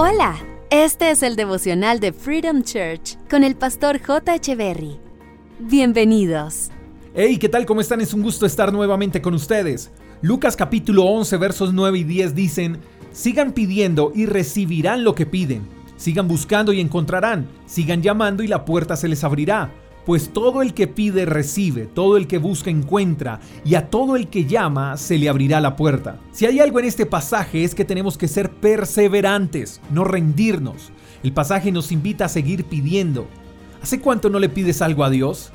Hola, este es el devocional de Freedom Church con el pastor J. Berry. Bienvenidos. Hey, ¿qué tal? ¿Cómo están? Es un gusto estar nuevamente con ustedes. Lucas capítulo 11 versos 9 y 10 dicen, sigan pidiendo y recibirán lo que piden. Sigan buscando y encontrarán. Sigan llamando y la puerta se les abrirá. Pues todo el que pide recibe, todo el que busca encuentra, y a todo el que llama se le abrirá la puerta. Si hay algo en este pasaje es que tenemos que ser perseverantes, no rendirnos. El pasaje nos invita a seguir pidiendo. ¿Hace cuánto no le pides algo a Dios?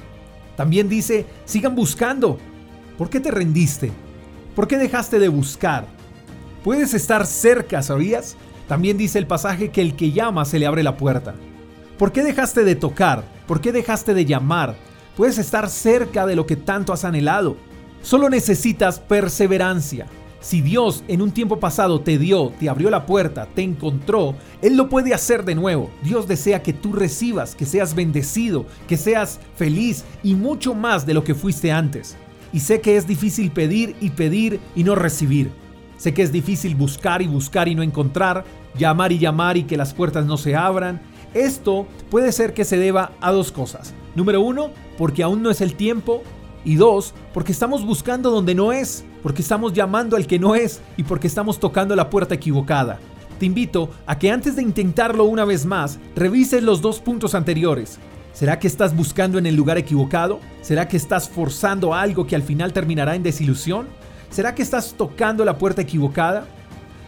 También dice, sigan buscando. ¿Por qué te rendiste? ¿Por qué dejaste de buscar? Puedes estar cerca, ¿sabías? También dice el pasaje que el que llama se le abre la puerta. ¿Por qué dejaste de tocar? ¿Por qué dejaste de llamar? Puedes estar cerca de lo que tanto has anhelado. Solo necesitas perseverancia. Si Dios en un tiempo pasado te dio, te abrió la puerta, te encontró, Él lo puede hacer de nuevo. Dios desea que tú recibas, que seas bendecido, que seas feliz y mucho más de lo que fuiste antes. Y sé que es difícil pedir y pedir y no recibir. Sé que es difícil buscar y buscar y no encontrar, llamar y llamar y que las puertas no se abran, esto puede ser que se deba a dos cosas. Número uno, porque aún no es el tiempo. Y dos, porque estamos buscando donde no es, porque estamos llamando al que no es y porque estamos tocando la puerta equivocada. Te invito a que antes de intentarlo una vez más, revises los dos puntos anteriores. ¿Será que estás buscando en el lugar equivocado? ¿Será que estás forzando algo que al final terminará en desilusión? ¿Será que estás tocando la puerta equivocada?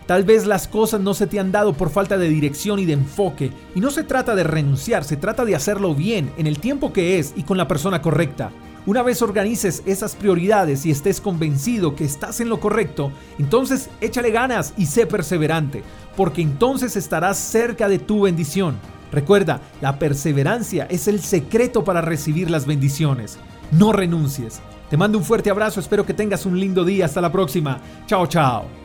Tal vez las cosas no se te han dado por falta de dirección y de enfoque. Y no se trata de renunciar, se trata de hacerlo bien, en el tiempo que es y con la persona correcta. Una vez organices esas prioridades y estés convencido que estás en lo correcto, entonces échale ganas y sé perseverante, porque entonces estarás cerca de tu bendición. Recuerda, la perseverancia es el secreto para recibir las bendiciones. No renuncies. Te mando un fuerte abrazo, espero que tengas un lindo día. Hasta la próxima. Chao, chao.